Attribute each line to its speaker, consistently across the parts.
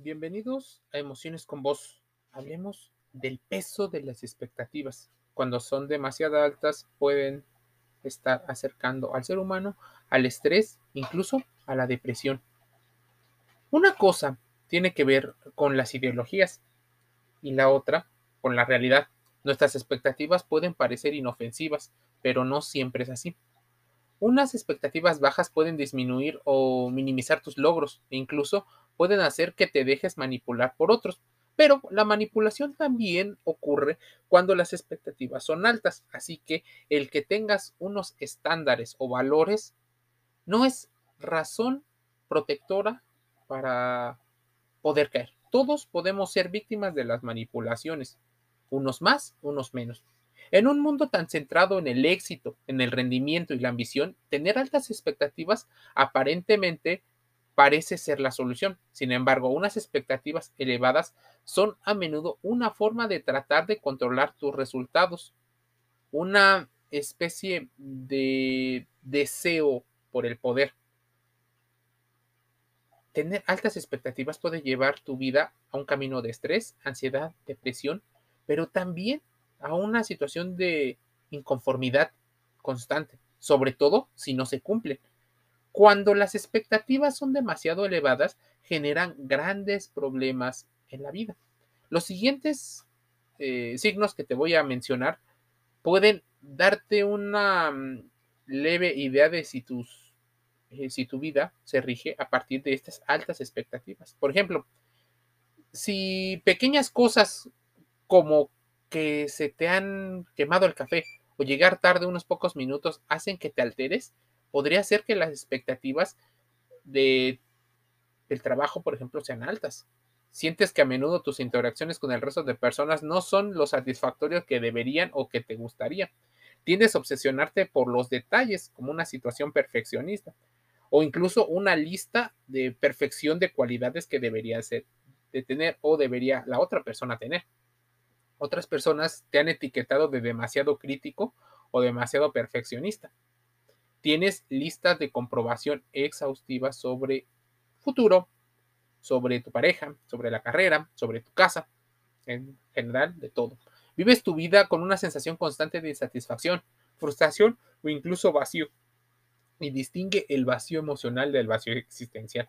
Speaker 1: Bienvenidos a Emociones con Vos. Hablemos del peso de las expectativas. Cuando son demasiado altas pueden estar acercando al ser humano al estrés, incluso a la depresión. Una cosa tiene que ver con las ideologías y la otra con la realidad. Nuestras expectativas pueden parecer inofensivas, pero no siempre es así. Unas expectativas bajas pueden disminuir o minimizar tus logros e incluso pueden hacer que te dejes manipular por otros. Pero la manipulación también ocurre cuando las expectativas son altas, así que el que tengas unos estándares o valores no es razón protectora para poder caer. Todos podemos ser víctimas de las manipulaciones, unos más, unos menos. En un mundo tan centrado en el éxito, en el rendimiento y la ambición, tener altas expectativas aparentemente parece ser la solución. Sin embargo, unas expectativas elevadas son a menudo una forma de tratar de controlar tus resultados, una especie de deseo por el poder. Tener altas expectativas puede llevar tu vida a un camino de estrés, ansiedad, depresión, pero también a una situación de inconformidad constante, sobre todo si no se cumplen. Cuando las expectativas son demasiado elevadas, generan grandes problemas en la vida. Los siguientes eh, signos que te voy a mencionar pueden darte una mm, leve idea de si, tus, eh, si tu vida se rige a partir de estas altas expectativas. Por ejemplo, si pequeñas cosas como que se te han quemado el café o llegar tarde unos pocos minutos hacen que te alteres, podría ser que las expectativas de, del trabajo, por ejemplo, sean altas. Sientes que a menudo tus interacciones con el resto de personas no son lo satisfactorios que deberían o que te gustaría. Tiendes a obsesionarte por los detalles como una situación perfeccionista o incluso una lista de perfección de cualidades que debería ser de tener o debería la otra persona tener. Otras personas te han etiquetado de demasiado crítico o demasiado perfeccionista tienes listas de comprobación exhaustivas sobre futuro, sobre tu pareja, sobre la carrera, sobre tu casa, en general de todo. Vives tu vida con una sensación constante de insatisfacción, frustración o incluso vacío. Y distingue el vacío emocional del vacío existencial.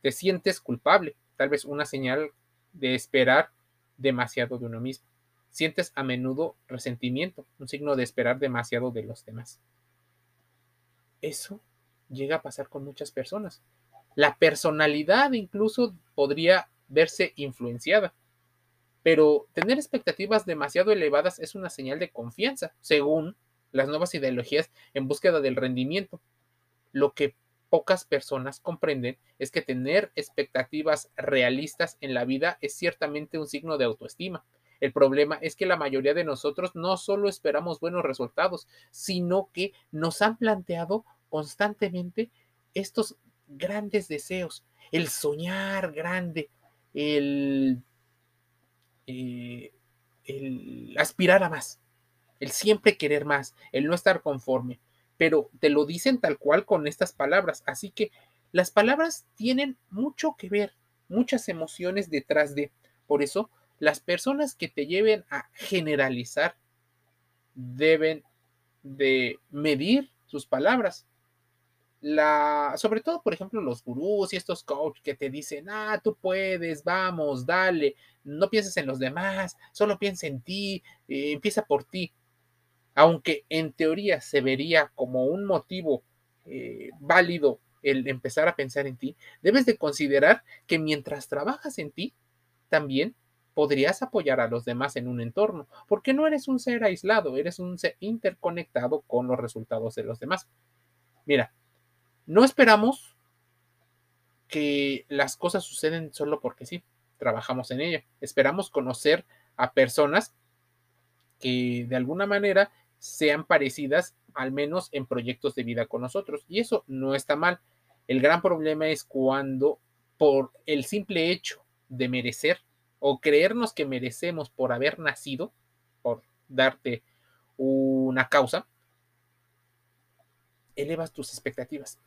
Speaker 1: Te sientes culpable, tal vez una señal de esperar demasiado de uno mismo. Sientes a menudo resentimiento, un signo de esperar demasiado de los demás. Eso llega a pasar con muchas personas. La personalidad incluso podría verse influenciada. Pero tener expectativas demasiado elevadas es una señal de confianza, según las nuevas ideologías en búsqueda del rendimiento. Lo que pocas personas comprenden es que tener expectativas realistas en la vida es ciertamente un signo de autoestima. El problema es que la mayoría de nosotros no solo esperamos buenos resultados, sino que nos han planteado constantemente estos grandes deseos, el soñar grande, el, eh, el aspirar a más, el siempre querer más, el no estar conforme, pero te lo dicen tal cual con estas palabras. Así que las palabras tienen mucho que ver, muchas emociones detrás de. Por eso, las personas que te lleven a generalizar deben de medir sus palabras sobre todo, por ejemplo, los gurús y estos coaches que te dicen, ah, tú puedes, vamos, dale, no pienses en los demás, solo piensa en ti, eh, empieza por ti. Aunque en teoría se vería como un motivo eh, válido el empezar a pensar en ti, debes de considerar que mientras trabajas en ti, también podrías apoyar a los demás en un entorno, porque no eres un ser aislado, eres un ser interconectado con los resultados de los demás. Mira, no esperamos que las cosas suceden solo porque sí, trabajamos en ella. Esperamos conocer a personas que de alguna manera sean parecidas, al menos en proyectos de vida con nosotros. Y eso no está mal. El gran problema es cuando por el simple hecho de merecer o creernos que merecemos por haber nacido, por darte una causa, elevas tus expectativas.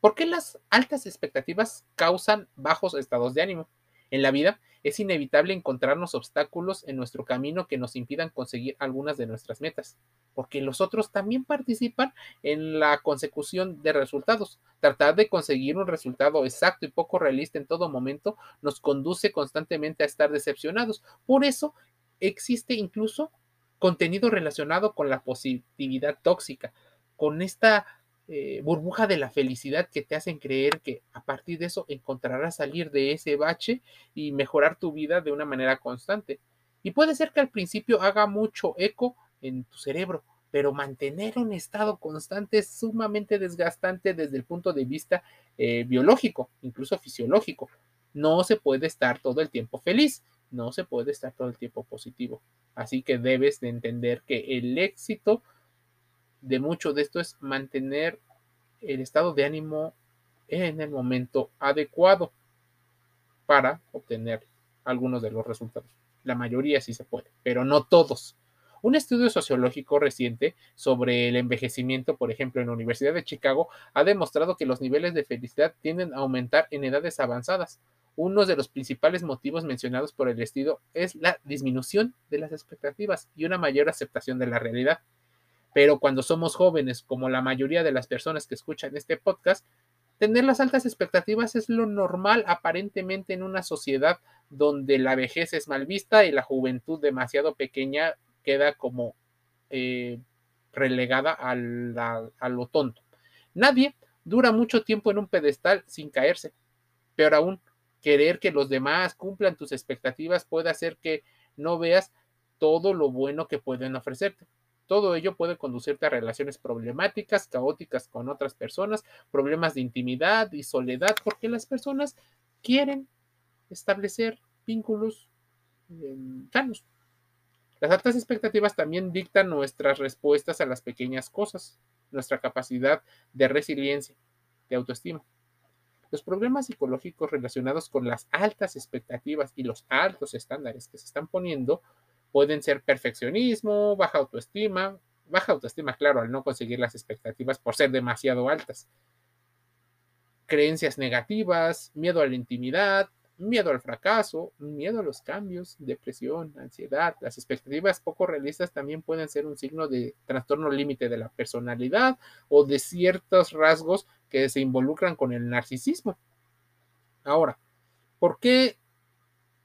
Speaker 1: ¿Por qué las altas expectativas causan bajos estados de ánimo? En la vida es inevitable encontrarnos obstáculos en nuestro camino que nos impidan conseguir algunas de nuestras metas, porque los otros también participan en la consecución de resultados. Tratar de conseguir un resultado exacto y poco realista en todo momento nos conduce constantemente a estar decepcionados. Por eso existe incluso contenido relacionado con la positividad tóxica, con esta eh, burbuja de la felicidad que te hacen creer que a partir de eso encontrarás salir de ese bache y mejorar tu vida de una manera constante. Y puede ser que al principio haga mucho eco en tu cerebro, pero mantener un estado constante es sumamente desgastante desde el punto de vista eh, biológico, incluso fisiológico. No se puede estar todo el tiempo feliz, no se puede estar todo el tiempo positivo. Así que debes de entender que el éxito de mucho de esto es mantener el estado de ánimo en el momento adecuado para obtener algunos de los resultados. La mayoría sí se puede, pero no todos. Un estudio sociológico reciente sobre el envejecimiento, por ejemplo, en la Universidad de Chicago, ha demostrado que los niveles de felicidad tienden a aumentar en edades avanzadas. Uno de los principales motivos mencionados por el estudio es la disminución de las expectativas y una mayor aceptación de la realidad. Pero cuando somos jóvenes, como la mayoría de las personas que escuchan este podcast, tener las altas expectativas es lo normal aparentemente en una sociedad donde la vejez es mal vista y la juventud demasiado pequeña queda como eh, relegada a, a lo tonto. Nadie dura mucho tiempo en un pedestal sin caerse. Peor aún, querer que los demás cumplan tus expectativas puede hacer que no veas todo lo bueno que pueden ofrecerte. Todo ello puede conducirte a relaciones problemáticas, caóticas con otras personas, problemas de intimidad y soledad, porque las personas quieren establecer vínculos em, sanos. Las altas expectativas también dictan nuestras respuestas a las pequeñas cosas, nuestra capacidad de resiliencia, de autoestima. Los problemas psicológicos relacionados con las altas expectativas y los altos estándares que se están poniendo Pueden ser perfeccionismo, baja autoestima, baja autoestima, claro, al no conseguir las expectativas por ser demasiado altas. Creencias negativas, miedo a la intimidad, miedo al fracaso, miedo a los cambios, depresión, ansiedad. Las expectativas poco realistas también pueden ser un signo de trastorno límite de la personalidad o de ciertos rasgos que se involucran con el narcisismo. Ahora, ¿por qué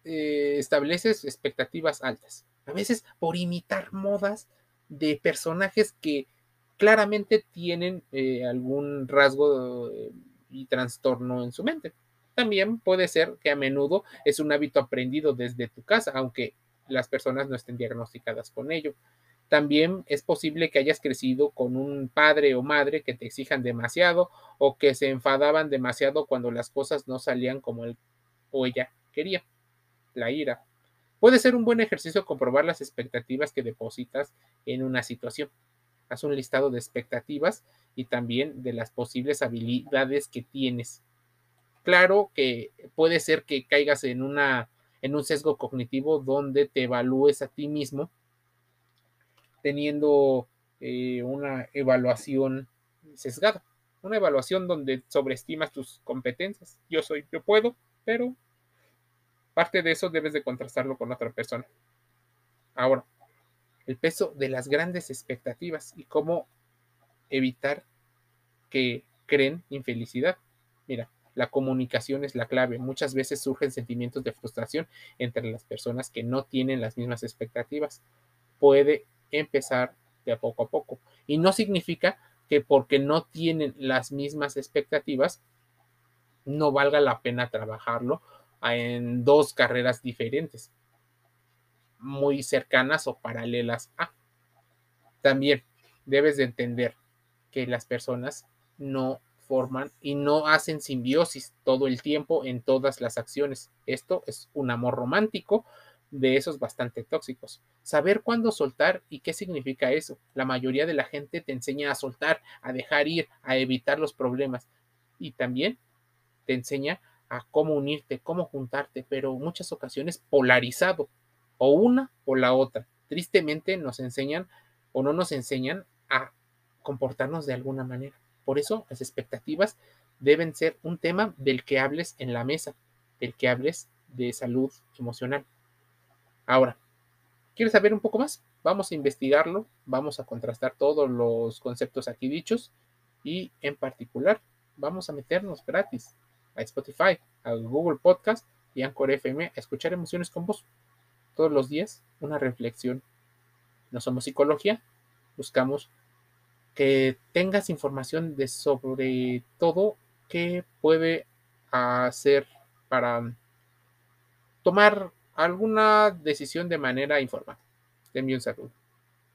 Speaker 1: eh, estableces expectativas altas? A veces por imitar modas de personajes que claramente tienen eh, algún rasgo eh, y trastorno en su mente. También puede ser que a menudo es un hábito aprendido desde tu casa, aunque las personas no estén diagnosticadas con ello. También es posible que hayas crecido con un padre o madre que te exijan demasiado o que se enfadaban demasiado cuando las cosas no salían como él o ella quería. La ira, Puede ser un buen ejercicio comprobar las expectativas que depositas en una situación. Haz un listado de expectativas y también de las posibles habilidades que tienes. Claro que puede ser que caigas en, una, en un sesgo cognitivo donde te evalúes a ti mismo teniendo eh, una evaluación sesgada, una evaluación donde sobreestimas tus competencias. Yo soy, yo puedo, pero Parte de eso debes de contrastarlo con otra persona. Ahora, el peso de las grandes expectativas y cómo evitar que creen infelicidad. Mira, la comunicación es la clave. Muchas veces surgen sentimientos de frustración entre las personas que no tienen las mismas expectativas. Puede empezar de poco a poco. Y no significa que porque no tienen las mismas expectativas, no valga la pena trabajarlo en dos carreras diferentes, muy cercanas o paralelas a. También debes de entender que las personas no forman y no hacen simbiosis todo el tiempo en todas las acciones. Esto es un amor romántico de esos bastante tóxicos. Saber cuándo soltar y qué significa eso. La mayoría de la gente te enseña a soltar, a dejar ir, a evitar los problemas y también te enseña a cómo unirte, cómo juntarte, pero muchas ocasiones polarizado, o una o la otra. Tristemente nos enseñan o no nos enseñan a comportarnos de alguna manera. Por eso las expectativas deben ser un tema del que hables en la mesa, del que hables de salud emocional. Ahora, ¿quieres saber un poco más? Vamos a investigarlo, vamos a contrastar todos los conceptos aquí dichos y en particular vamos a meternos gratis a Spotify, a Google Podcast y Anchor FM a escuchar emociones con vos. Todos los días una reflexión. No somos psicología, buscamos que tengas información de sobre todo qué puede hacer para tomar alguna decisión de manera informada. Te envío un saludo.